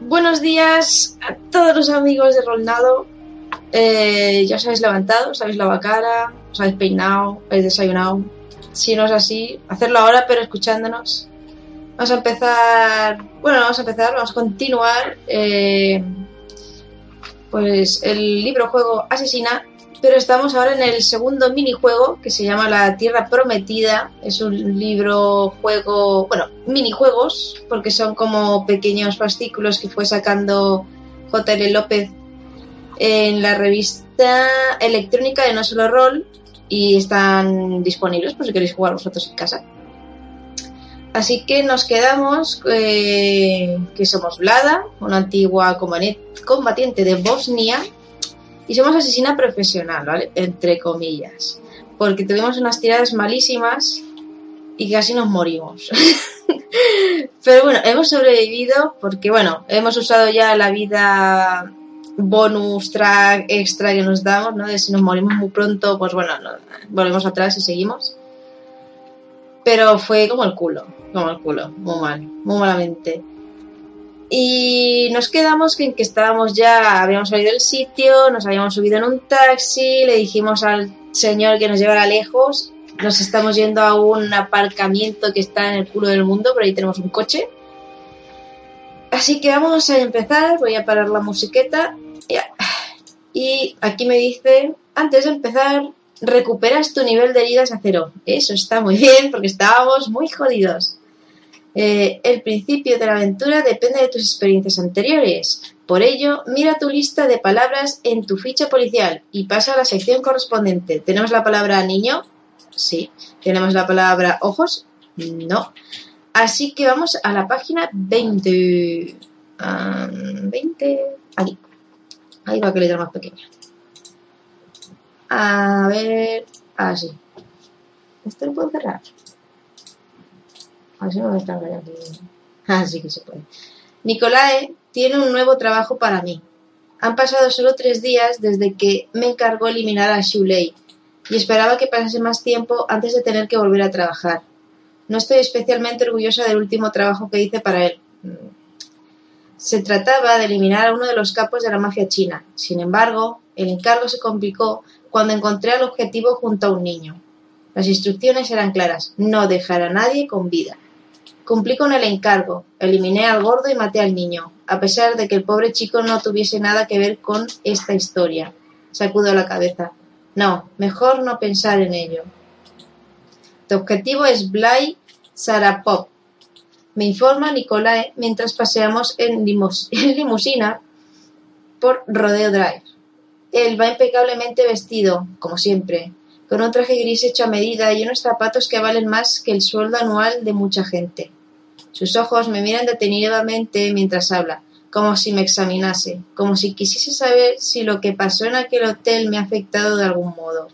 Buenos días a todos los amigos de Rolnado. Eh, ya os habéis levantado, os habéis lavado la cara, os habéis peinado, habéis desayunado. Si no es así, hacerlo ahora, pero escuchándonos. Vamos a empezar. Bueno, vamos a empezar, vamos a continuar. eh, pues el libro juego Asesina. Pero estamos ahora en el segundo minijuego que se llama La Tierra Prometida. Es un libro juego, bueno, minijuegos, porque son como pequeños fascículos que fue sacando JL López en la revista electrónica de No Solo Roll y están disponibles por si queréis jugar vosotros en casa. Así que nos quedamos eh, que somos Vlada, una antigua combatiente de Bosnia, y somos asesina profesional, ¿vale? Entre comillas. Porque tuvimos unas tiradas malísimas y casi nos morimos. Pero bueno, hemos sobrevivido porque, bueno, hemos usado ya la vida bonus track extra que nos damos, ¿no? De si nos morimos muy pronto, pues bueno, no- volvemos atrás y seguimos. Pero fue como el culo, como el culo, muy mal, muy malamente. Y nos quedamos en que estábamos ya, habíamos salido del sitio, nos habíamos subido en un taxi, le dijimos al señor que nos llevara lejos, nos estamos yendo a un aparcamiento que está en el culo del mundo, pero ahí tenemos un coche. Así que vamos a empezar, voy a parar la musiqueta. Y aquí me dice, antes de empezar, recuperas tu nivel de heridas a cero. Eso está muy bien, porque estábamos muy jodidos. Eh, el principio de la aventura depende de tus experiencias anteriores. Por ello, mira tu lista de palabras en tu ficha policial y pasa a la sección correspondiente. ¿Tenemos la palabra niño? Sí. ¿Tenemos la palabra ojos? No. Así que vamos a la página 20. Ah, 20. Aquí. Ahí va que letra más pequeña. A ver. Ah, sí. ¿Esto lo puedo cerrar? A no me está aquí. Ah, que se puede. Nicolae tiene un nuevo trabajo para mí. Han pasado solo tres días desde que me encargó eliminar a Shulei y esperaba que pasase más tiempo antes de tener que volver a trabajar. No estoy especialmente orgullosa del último trabajo que hice para él. Se trataba de eliminar a uno de los capos de la mafia china. Sin embargo, el encargo se complicó cuando encontré al objetivo junto a un niño. Las instrucciones eran claras: no dejar a nadie con vida. Cumplí con el encargo, eliminé al gordo y maté al niño, a pesar de que el pobre chico no tuviese nada que ver con esta historia. Sacudo la cabeza. No, mejor no pensar en ello. Tu objetivo es Blay Sarapov. Me informa Nicolae mientras paseamos en, en limusina por Rodeo Drive. Él va impecablemente vestido, como siempre, con un traje gris hecho a medida y unos zapatos que valen más que el sueldo anual de mucha gente. Sus ojos me miran detenidamente mientras habla, como si me examinase, como si quisiese saber si lo que pasó en aquel hotel me ha afectado de algún modo.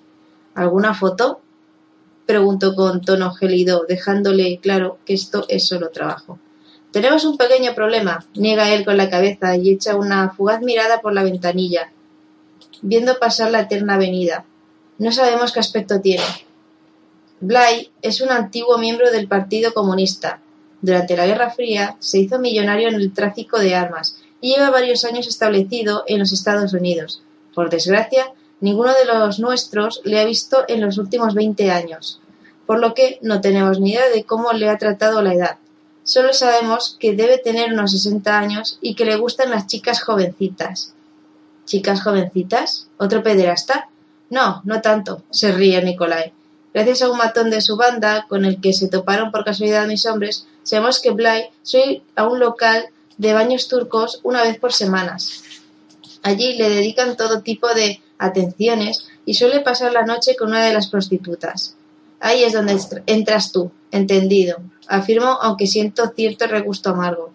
¿Alguna foto? Pregunto con tono gélido, dejándole claro que esto es solo trabajo. Tenemos un pequeño problema, niega él con la cabeza y echa una fugaz mirada por la ventanilla, viendo pasar la eterna avenida. No sabemos qué aspecto tiene. Bly es un antiguo miembro del Partido Comunista. Durante la Guerra Fría se hizo millonario en el tráfico de armas y lleva varios años establecido en los Estados Unidos. Por desgracia, ninguno de los nuestros le ha visto en los últimos 20 años, por lo que no tenemos ni idea de cómo le ha tratado la edad. Solo sabemos que debe tener unos 60 años y que le gustan las chicas jovencitas. ¿Chicas jovencitas? ¿Otro pederasta? No, no tanto, se ríe Nicolai. Gracias a un matón de su banda, con el que se toparon por casualidad mis hombres, sabemos que Bly soy a un local de baños turcos una vez por semanas. Allí le dedican todo tipo de atenciones y suele pasar la noche con una de las prostitutas. Ahí es donde entras tú, entendido. Afirmo, aunque siento cierto regusto amargo.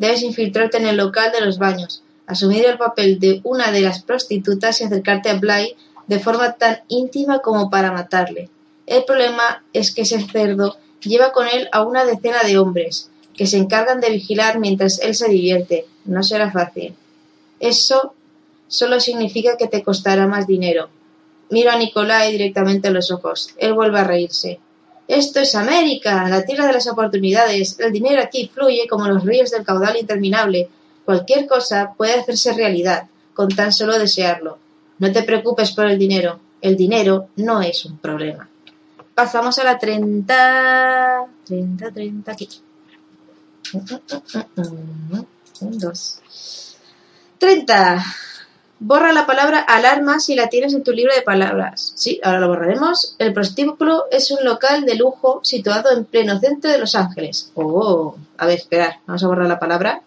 Debes infiltrarte en el local de los baños, asumir el papel de una de las prostitutas y acercarte a Bly de forma tan íntima como para matarle. El problema es que ese cerdo lleva con él a una decena de hombres, que se encargan de vigilar mientras él se divierte. No será fácil. Eso solo significa que te costará más dinero. Miro a Nicolai directamente a los ojos. Él vuelve a reírse. Esto es América, la tierra de las oportunidades. El dinero aquí fluye como los ríos del caudal interminable. Cualquier cosa puede hacerse realidad con tan solo desearlo. No te preocupes por el dinero. El dinero no es un problema. Pasamos a la 30. 30, 30, aquí. Un, dos. 30. Borra la palabra alarma si la tienes en tu libro de palabras. Sí, ahora lo borraremos. El prostíbulo es un local de lujo situado en pleno centro de Los Ángeles. Oh, a ver, esperar. Vamos a borrar la palabra.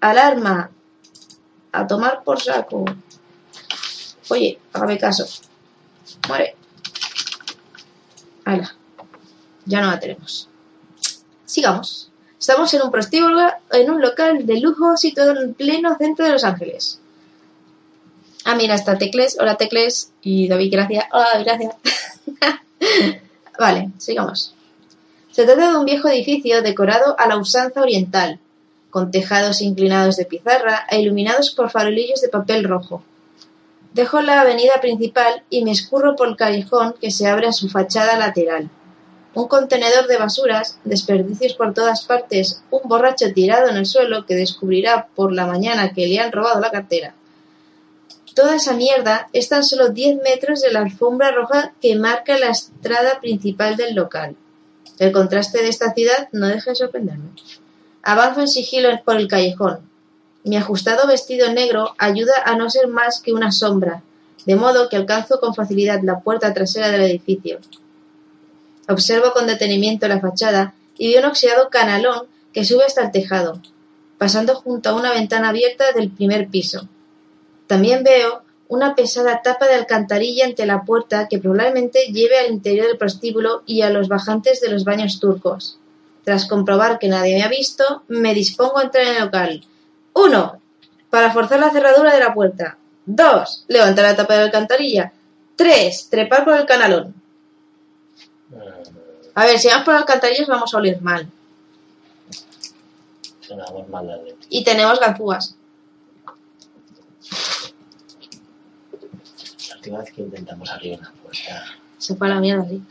Alarma. A tomar por saco. Oye, hágame caso. Muere. Hala. Ya no la tenemos. Sigamos. Estamos en un prostíbulo, en un local de lujo situado en pleno centro de Los Ángeles. Ah, mira, está Tecles. Hola, Tecles. Y David, gracias. Hola, gracias. vale, sigamos. Se trata de un viejo edificio decorado a la usanza oriental, con tejados inclinados de pizarra e iluminados por farolillos de papel rojo. Dejo la avenida principal y me escurro por el callejón que se abre a su fachada lateral. Un contenedor de basuras, desperdicios por todas partes, un borracho tirado en el suelo que descubrirá por la mañana que le han robado la cartera. Toda esa mierda es tan solo diez metros de la alfombra roja que marca la estrada principal del local. El contraste de esta ciudad no deja de sorprenderme. Avanzo en sigilo por el callejón. Mi ajustado vestido negro ayuda a no ser más que una sombra, de modo que alcanzo con facilidad la puerta trasera del edificio. Observo con detenimiento la fachada y veo un oxidado canalón que sube hasta el tejado, pasando junto a una ventana abierta del primer piso. También veo una pesada tapa de alcantarilla ante la puerta que probablemente lleve al interior del prostíbulo y a los bajantes de los baños turcos. Tras comprobar que nadie me ha visto, me dispongo a entrar en el local. Uno, para forzar la cerradura de la puerta. Dos, levantar la tapa de la alcantarilla. Tres, trepar por el canalón. A ver, si vamos por alcantarillas vamos a oler mal. Leche. Y tenemos ganzúas. La última vez que intentamos abrir una puerta. Se fue a la mierda, sí.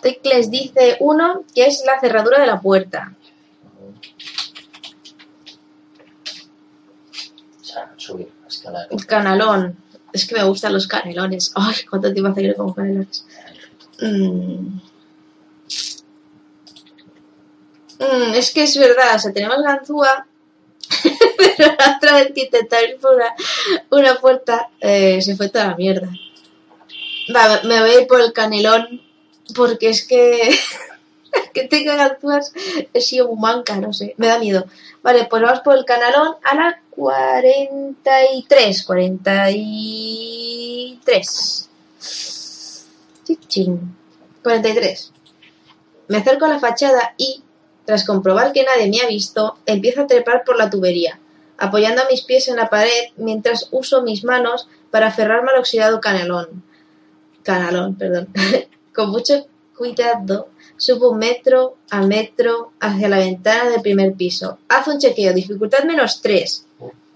Tecles dice uno que es la cerradura de la puerta. Subir, escalar. Canalón. Es que me gustan los canelones. Ay, cuánto tiempo hace que no como canelones. Mm. Mm, es que es verdad, o sea, tenemos ganzúa, pero la otra vez que intenté abrir por una, una puerta, eh, se fue toda la mierda. Va, me voy a ir por el canelón, porque es que que tenga sido muy manca, no sé, me da miedo. Vale, pues vamos por el canalón a la 43, 43. Chichín. 43. Me acerco a la fachada y, tras comprobar que nadie me ha visto, empiezo a trepar por la tubería, apoyando mis pies en la pared mientras uso mis manos para aferrarme al oxidado canalón. Canalón, perdón. Con mucho cuidado subo metro a metro hacia la ventana del primer piso. Haz un chequeo, dificultad menos 3.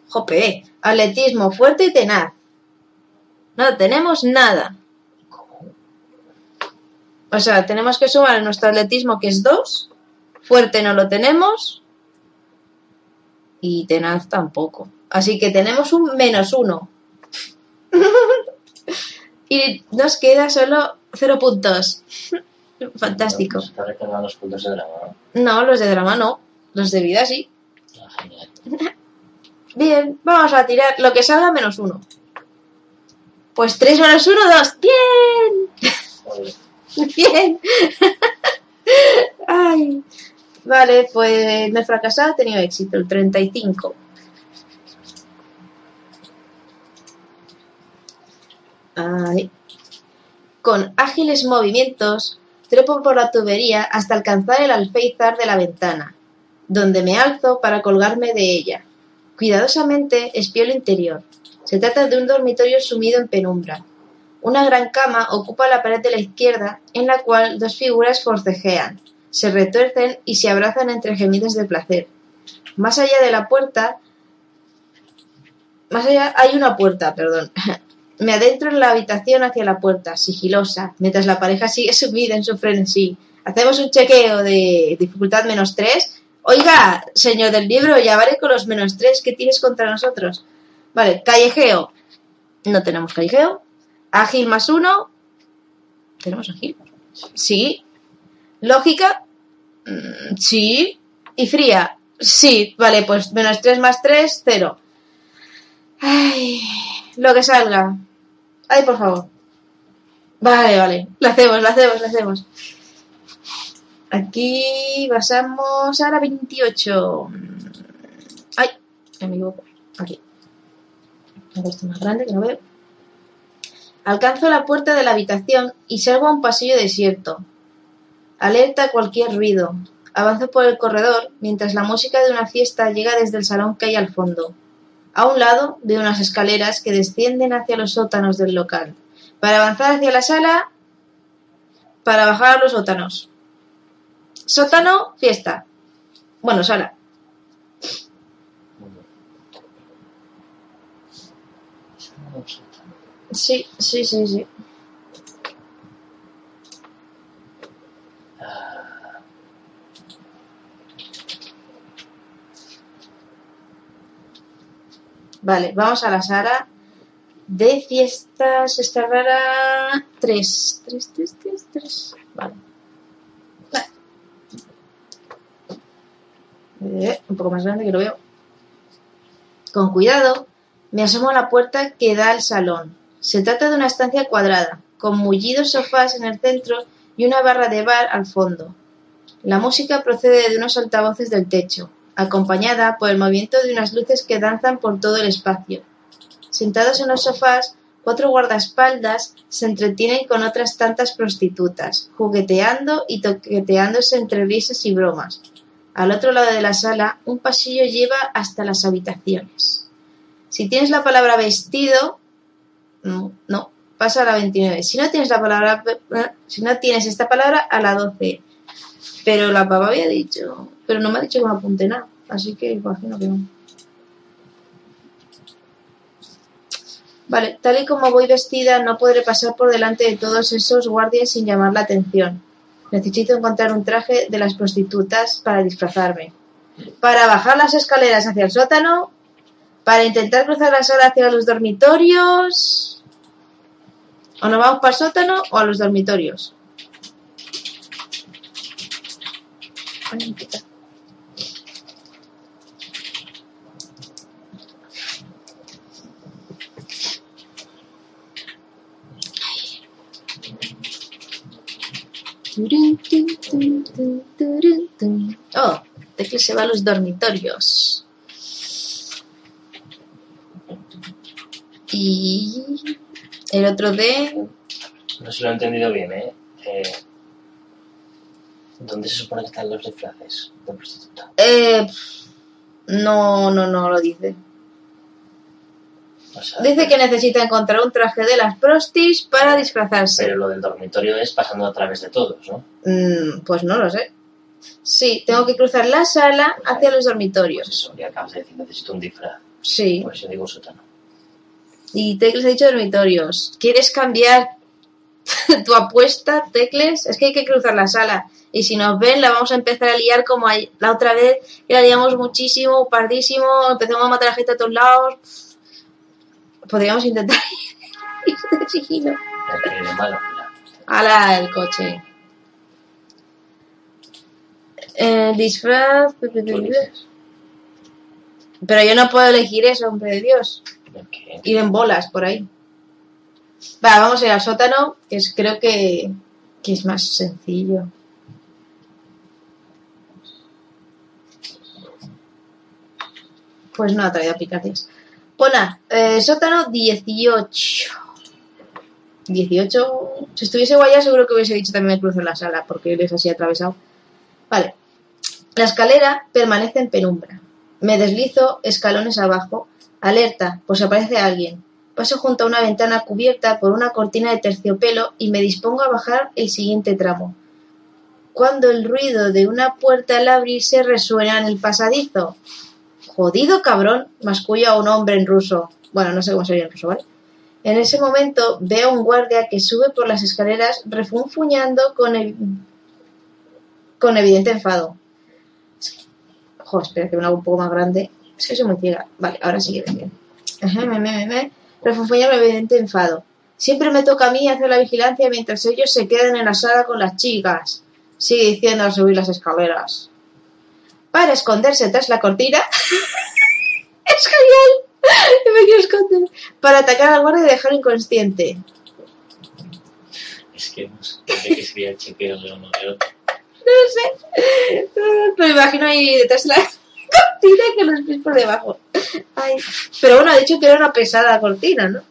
Jope, atletismo fuerte y tenaz. No tenemos nada. O sea, tenemos que sumar nuestro atletismo que es 2. Fuerte no lo tenemos. Y tenaz tampoco. Así que tenemos un menos 1. y nos queda solo 0 puntos. Fantástico. Se está recargando los puntos de drama. No, los de drama no. Los de vida sí. Ah, genial. Bien, vamos a tirar lo que salga menos 1. Pues 3 menos 1, 2. Bien. Bien. Ay. Vale, pues no he fracasado, he tenido éxito, el 35. Ay. Con ágiles movimientos, trepo por la tubería hasta alcanzar el alféizar de la ventana, donde me alzo para colgarme de ella. Cuidadosamente espío el interior. Se trata de un dormitorio sumido en penumbra. Una gran cama ocupa la pared de la izquierda, en la cual dos figuras forcejean, se retuercen y se abrazan entre gemidos de placer. Más allá de la puerta, más allá hay una puerta, perdón. Me adentro en la habitación hacia la puerta, sigilosa, mientras la pareja sigue sumida en su frenesí. Hacemos un chequeo de dificultad menos 3. Oiga, señor del libro, ya vale con los menos tres que tienes contra nosotros. Vale, callejeo. No tenemos callejeo. Ágil más uno. ¿Tenemos ágil? Sí. Lógica. Mm, Sí. Y fría. Sí. Vale, pues menos tres más tres, cero. Ay, lo que salga. Ay, por favor. Vale, vale. Lo hacemos, lo hacemos, lo hacemos. Aquí pasamos a la 28. Ay, me equivoco. Aquí. Hago esto más grande que no veo. Alcanzo la puerta de la habitación y salgo a un pasillo desierto. Alerta a cualquier ruido. Avanzo por el corredor mientras la música de una fiesta llega desde el salón que hay al fondo. A un lado veo unas escaleras que descienden hacia los sótanos del local. Para avanzar hacia la sala, para bajar a los sótanos. Sótano, fiesta. Bueno, sala. Sí, sí, sí, sí. Vale, vamos a la sala de fiestas. Esta rara. Tres. Tres, tres, tres, tres. Vale. Vale. Eh, un poco más grande que lo veo. Con cuidado, me asomo a la puerta que da al salón. Se trata de una estancia cuadrada, con mullidos sofás en el centro y una barra de bar al fondo. La música procede de unos altavoces del techo, acompañada por el movimiento de unas luces que danzan por todo el espacio. Sentados en los sofás, cuatro guardaespaldas se entretienen con otras tantas prostitutas, jugueteando y toqueteándose entre risas y bromas. Al otro lado de la sala, un pasillo lleva hasta las habitaciones. Si tienes la palabra vestido, no, pasa a la 29. Si no tienes la palabra, eh, si no tienes esta palabra, a la 12. Pero la papá había dicho, pero no me ha dicho que me apunte nada, así que imagino que no. Vale, tal y como voy vestida, no podré pasar por delante de todos esos guardias sin llamar la atención. Necesito encontrar un traje de las prostitutas para disfrazarme. Para bajar las escaleras hacia el sótano, para intentar cruzar la sala hacia los dormitorios. O nos vamos para el sótano o a los dormitorios. Tun. Oh, Tecla se va a los dormitorios. Y el otro de... no si lo he entendido bien, ¿eh? Eh, ¿Dónde se supone que están los disfraces de prostituta? Eh, no, no, no lo dice. O sea, Dice que necesita encontrar un traje de las prostis para disfrazarse. Pero lo del dormitorio es pasando a través de todos, ¿no? Mm, pues no lo sé. Sí, tengo que cruzar la sala hacia los Pues dormitorios. eso, ya acabas de decir, necesito un disfraz. Sí. Pues yo digo sótano. Y Tecles ha dicho dormitorios. ¿Quieres cambiar tu apuesta, Tecles? Es que hay que cruzar la sala. Y si nos ven, la vamos a empezar a liar como la otra vez, que la liamos muchísimo, pardísimo, empezamos a matar a gente a todos lados. Podríamos intentar ir de sigilo. Ala, el coche. Eh, disfraz. Pero yo no puedo elegir eso, hombre de Dios. ¿de qué? Ir en bolas por ahí. Va, vamos a ir al sótano, que es, creo que, que es más sencillo. Pues no ha traído aplicaciones. Pues nada, eh, sótano 18. 18. Si estuviese guaya, seguro que hubiese dicho también me cruzo en la sala, porque él es así atravesado. Vale. La escalera permanece en penumbra. Me deslizo escalones abajo. Alerta, pues aparece alguien. Paso junto a una ventana cubierta por una cortina de terciopelo y me dispongo a bajar el siguiente tramo. Cuando el ruido de una puerta al abrirse resuena en el pasadizo. Jodido cabrón, masculla a un hombre en ruso. Bueno, no sé cómo sería en ruso, ¿vale? En ese momento veo a un guardia que sube por las escaleras refunfuñando con, ev- con evidente enfado. Joder, espera que me hago un poco más grande. Es que soy muy ciega. Vale, ahora sí que bien. Me, me, me, me. Refunfuña mi evidente enfado. Siempre me toca a mí hacer la vigilancia mientras ellos se quedan en la sala con las chicas. Sigue diciendo al subir las escaleras. Para esconderse tras la cortina. es genial. Me quiero esconder. Para atacar al guardia y dejarlo inconsciente. Es que no sé qué sería el chequeo de uno de otro. No sé. Pero imagino ahí detrás de la cortina que los pies por debajo. Ay. Pero bueno, ha dicho que era una pesada cortina, ¿no?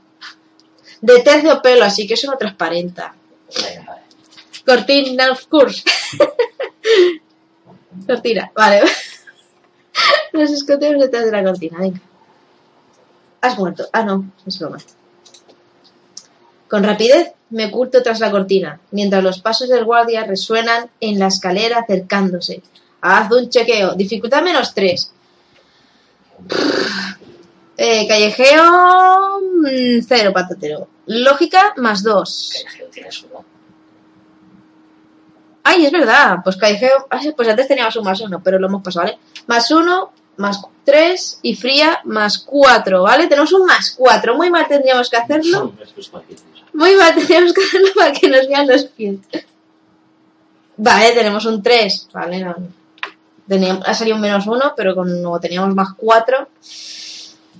De terciopelo, así que eso no transparenta. Vale. Cortina, of course. Cortina, vale. Nos escondemos detrás de la cortina, venga. Has muerto. Ah, no, es broma. Con rapidez me oculto tras la cortina, mientras los pasos del guardia resuenan en la escalera acercándose. Haz un chequeo. Dificultad menos 3. Eh, callejeo. mm, Cero patatero. Lógica más 2. Callejeo tienes uno. Ay, es verdad. Pues callejeo. Pues antes teníamos un más 1, pero lo hemos pasado, ¿vale? Más 1, más 3 y fría más 4, ¿vale? Tenemos un más 4. Muy mal tendríamos que hacerlo. Es. Muy mal tendríamos que hacerlo para que nos vean los pies. Vale, tenemos un 3. Vale, no. Teníamos, ha salido un menos 1, pero como teníamos más 4,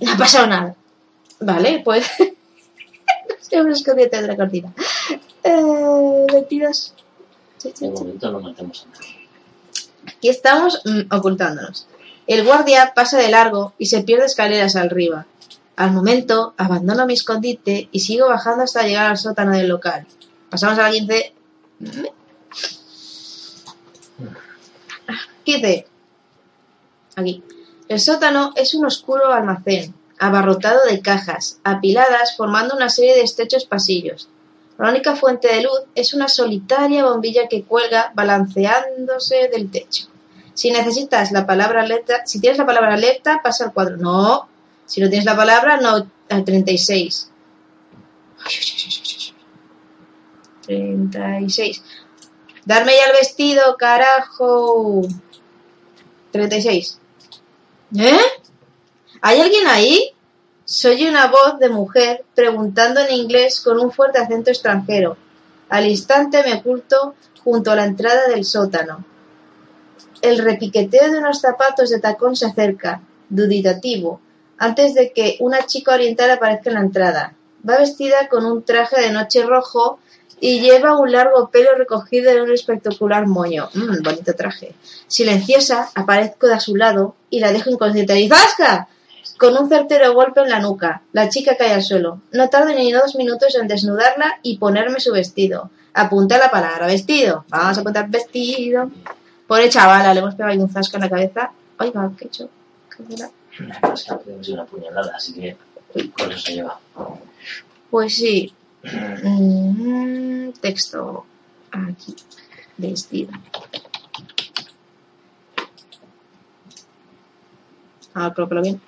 no ha pasado nada. Vale, pues. Siempre escondiente de la cortina. Eh, 22. De momento no matemos a nadie. Aquí estamos mm, ocultándonos. El guardia pasa de largo y se pierde escaleras arriba. Al momento, abandono mi escondite y sigo bajando hasta llegar al sótano del local. Pasamos a la 15. 15. Aquí. El sótano es un oscuro almacén, abarrotado de cajas, apiladas formando una serie de estrechos pasillos. La única fuente de luz es una solitaria bombilla que cuelga balanceándose del techo. Si necesitas la palabra alerta, si tienes la palabra alerta, pasa al cuadro. No. Si no tienes la palabra, no, al 36. 36. Darme ya el vestido, carajo. 36. ¿Eh? ¿Hay alguien ahí? Soy una voz de mujer preguntando en inglés con un fuerte acento extranjero. Al instante me oculto junto a la entrada del sótano. El repiqueteo de unos zapatos de tacón se acerca, duditativo, antes de que una chica oriental aparezca en la entrada. Va vestida con un traje de noche rojo y lleva un largo pelo recogido en un espectacular moño. Mmm, bonito traje. Silenciosa, aparezco de a su lado y la dejo inconsciente. ¡Y. Con un certero golpe en la nuca, la chica cae al suelo. No tardo ni dos minutos en desnudarla y ponerme su vestido. Apunta la palabra vestido. Vamos a apuntar vestido. Pobre chavala, le hemos pegado ahí un zasco en la cabeza. Oiga, ¿qué he hecho? Cosa que es una puñalada, así que con eso se lleva. Pues sí. Mm, texto. Aquí. Vestido. Ah, coloco bien.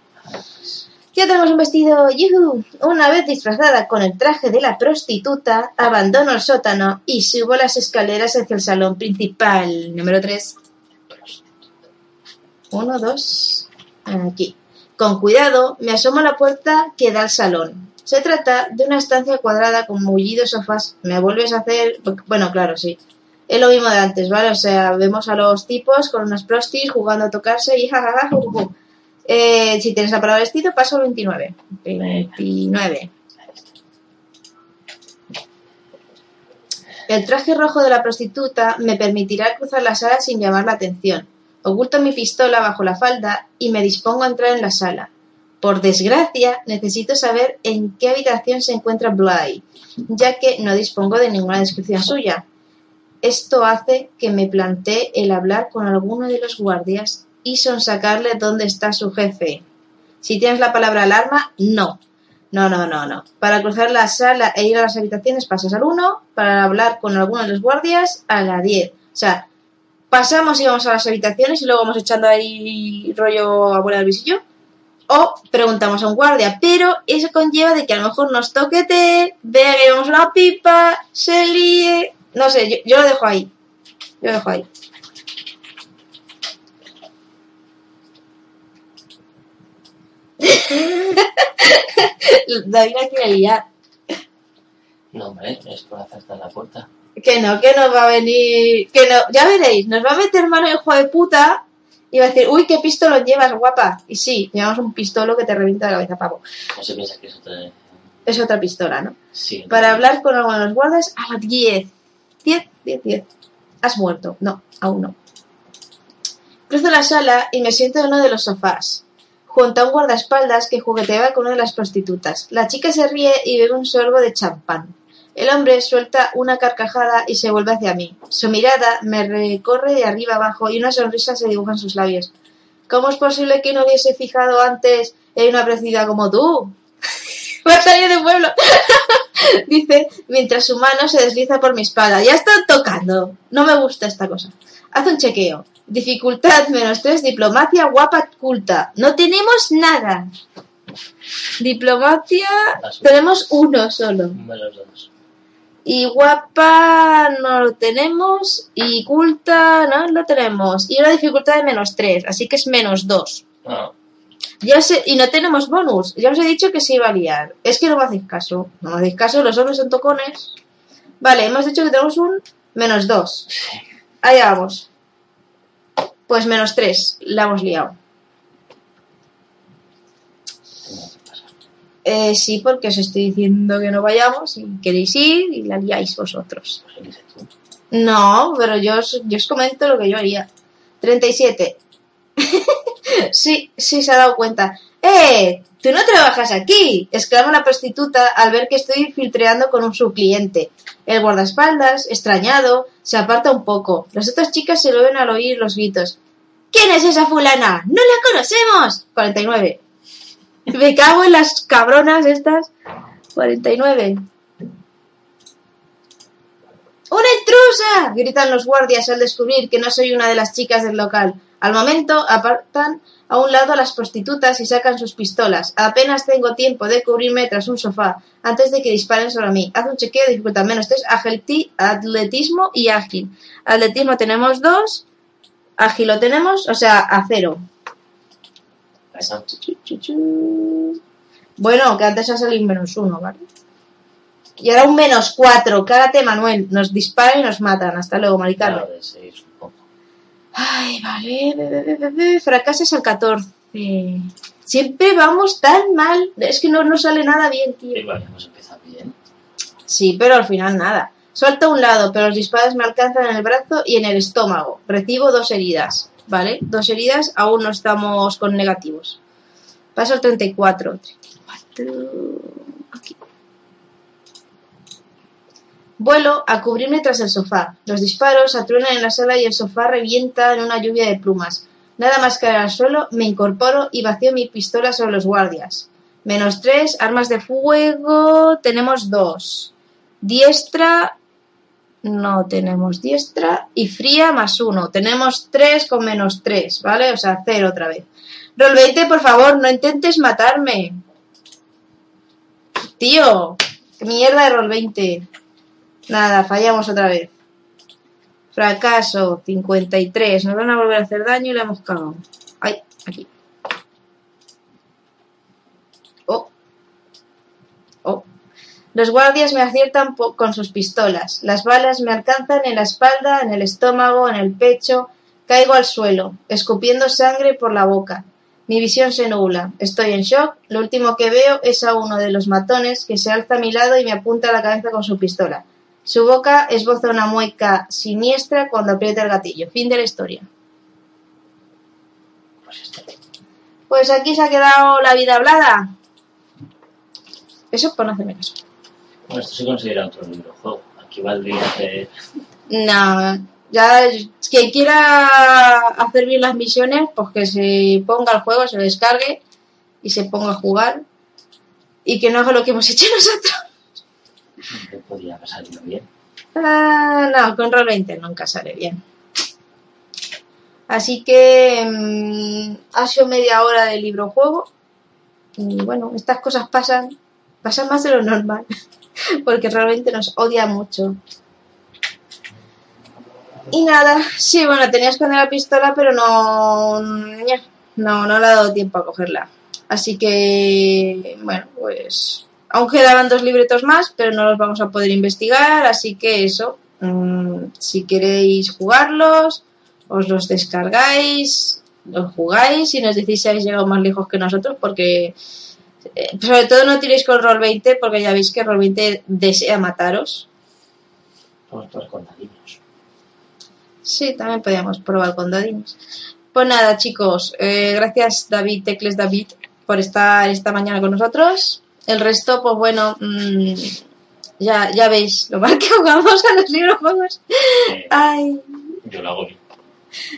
Ya tenemos un vestido. ¡Yuhu! Una vez disfrazada con el traje de la prostituta, abandono el sótano y subo las escaleras hacia el salón principal. Número 3. Uno, dos. Aquí. Con cuidado, me asomo a la puerta que da al salón. Se trata de una estancia cuadrada con mullidos sofás. ¿Me vuelves a hacer...? Bueno, claro, sí. Es lo mismo de antes, ¿vale? O sea, vemos a los tipos con unas prostis jugando a tocarse y jajaja. Eh, si tienes la palabra vestido, paso al 29. 29. El traje rojo de la prostituta me permitirá cruzar la sala sin llamar la atención. Oculto mi pistola bajo la falda y me dispongo a entrar en la sala. Por desgracia, necesito saber en qué habitación se encuentra Bly, ya que no dispongo de ninguna descripción suya. Esto hace que me plantee el hablar con alguno de los guardias y sonsacarle dónde está su jefe. Si tienes la palabra alarma, no. No, no, no, no. Para cruzar la sala e ir a las habitaciones pasas al 1, para hablar con alguno de los guardias a la 10. O sea, pasamos y vamos a las habitaciones y luego vamos echando ahí rollo abuela del visillo. O preguntamos a un guardia, pero eso conlleva de que a lo mejor nos toque té, vea que una pipa, se líe. No sé, yo, yo lo dejo ahí. Yo lo dejo ahí. David la liar. No, hombre, es por acertar la puerta. Que no, que nos va a venir. Que no, ya veréis, nos va a meter mano hijo de puta y va a decir, uy, qué pistolo llevas, guapa. Y sí, llevamos un pistolo que te revienta la cabeza, pavo. No se piensa que es otra. Es otra pistola, ¿no? Sí. Para hablar con alguno de los guardas a las 10. 10, 10, 10. Has muerto. No, aún no. Cruzo la sala y me siento en uno de los sofás, junto un guardaespaldas que jugueteaba con una de las prostitutas. La chica se ríe y bebe un sorbo de champán. El hombre suelta una carcajada y se vuelve hacia mí. Su mirada me recorre de arriba abajo y una sonrisa se dibuja en sus labios. ¿Cómo es posible que no hubiese fijado antes en una preciosidad como tú? Va a de pueblo. Dice, mientras su mano se desliza por mi espalda. Ya están tocando. No me gusta esta cosa. Haz un chequeo. Dificultad menos tres, diplomacia guapa culta. No tenemos nada. Diplomacia, tenemos uno solo. Menos dos. Y guapa no lo tenemos. Y culta no lo tenemos. Y una dificultad de menos tres, así que es menos dos. No, Ya sé, y no tenemos bonus. Ya os he dicho que se iba a liar. Es que no me hacéis caso. No me hacéis caso, los hombres son tocones. Vale, hemos dicho que tenemos un menos dos. sí. Allá vamos. Pues menos tres. La hemos liado. Eh, sí, porque os estoy diciendo que no vayamos y queréis ir y la liáis vosotros. No, pero yo os, yo os comento lo que yo haría. 37. sí, sí se ha dado cuenta. ¡Eh! ¡Tú no trabajas aquí! exclama la prostituta al ver que estoy filtreando con un subcliente. El guardaespaldas, extrañado, se aparta un poco. Las otras chicas se lo ven al oír los gritos. ¿Quién es esa fulana? ¡No la conocemos! 49. Me cago en las cabronas estas. 49. ¡Una intrusa! gritan los guardias al descubrir que no soy una de las chicas del local. Al momento apartan a un lado a las prostitutas y sacan sus pistolas. Apenas tengo tiempo de cubrirme tras un sofá antes de que disparen sobre mí. Haz un chequeo de dificultad menos 3, agility, atletismo y ágil. Atletismo tenemos 2, ágil lo tenemos, o sea, a cero. Bueno, que antes ha salido menos 1, ¿vale? Y ahora un menos 4. Cárate, Manuel. Nos disparan y nos matan. Hasta luego. Claro, supongo. Ay, vale. Fracasas al 14. Siempre vamos tan mal. Es que no, no sale nada bien, tío. vale, hemos empezado bien. Sí, pero al final nada. Salto a un lado, pero los disparos me alcanzan en el brazo y en el estómago. Recibo dos heridas. ¿Vale? Dos heridas. Aún no estamos con negativos. Paso al 34. 34. Aquí. Vuelo a cubrirme tras el sofá. Los disparos atruenan en la sala y el sofá revienta en una lluvia de plumas. Nada más caer al suelo, me incorporo y vacío mi pistola sobre los guardias. Menos tres, armas de fuego, tenemos dos. Diestra, no tenemos diestra. Y fría más uno, tenemos tres con menos tres, ¿vale? O sea, cero otra vez. 20, por favor, no intentes matarme. Tío, mierda de Roll 20. Nada, fallamos otra vez. Fracaso, 53. Nos van a volver a hacer daño y le hemos cagado. Ay, aquí. Oh. Oh. Los guardias me aciertan con sus pistolas. Las balas me alcanzan en la espalda, en el estómago, en el pecho. Caigo al suelo, escupiendo sangre por la boca. Mi visión se nubla. Estoy en shock. Lo último que veo es a uno de los matones que se alza a mi lado y me apunta a la cabeza con su pistola. Su boca esboza una mueca siniestra cuando aprieta el gatillo. Fin de la historia. Pues este. Pues aquí se ha quedado la vida hablada. Eso por no hacerme caso. Bueno, esto se considera otro librojuego. Aquí valdría hacer. No, ya quien quiera hacer bien las misiones, pues que se ponga al juego, se descargue y se ponga a jugar. Y que no haga lo que hemos hecho nosotros. Podría haber salido bien. Ah, no, con Roll 20 nunca sale bien. Así que mm, ha sido media hora de libro juego. Y bueno, estas cosas pasan, pasan más de lo normal. Porque realmente nos odia mucho. Y nada, sí, bueno, tenía esconder la pistola, pero no. ña, No, no le ha dado tiempo a cogerla. Así que, bueno, pues aún quedaban dos libretos más, pero no los vamos a poder investigar, así que eso, mm, si queréis jugarlos, os los descargáis, los jugáis y nos decís si habéis llegado más lejos que nosotros, porque eh, sobre todo no tiréis con Roll 20, porque ya veis que Roll 20 desea mataros. Vamos por con dadinos. Sí, también podríamos probar con dadinos. Pues nada, chicos, eh, gracias David, Tecles David, por estar esta mañana con nosotros. El resto, pues bueno, mm, ya, ya veis lo mal que jugamos a los libros juegos. Eh, Ay, yo lo hago bien.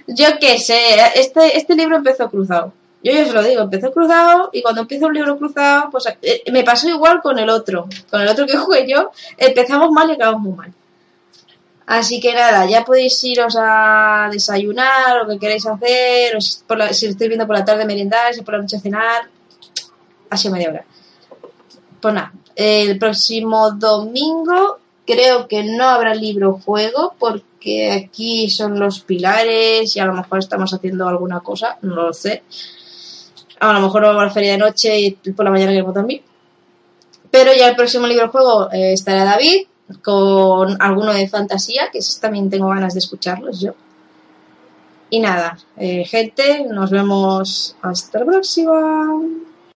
yo qué sé, este, este libro empezó cruzado. Yo ya os lo digo, empezó cruzado y cuando empieza un libro cruzado, pues eh, me pasó igual con el otro. Con el otro que jugué yo, empezamos mal y acabamos muy mal. Así que nada, ya podéis iros a desayunar, lo que queráis hacer, o si, por la- si lo estáis viendo por la tarde merendar, si por la noche cenar, así media hora. Pues nada, el próximo domingo creo que no habrá libro juego porque aquí son los pilares y a lo mejor estamos haciendo alguna cosa, no lo sé. A lo mejor vamos a la feria de noche y por la mañana queremos dormir. Pero ya el próximo libro juego eh, estará David con alguno de fantasía, que también tengo ganas de escucharlos yo. Y nada, eh, gente, nos vemos hasta la próxima.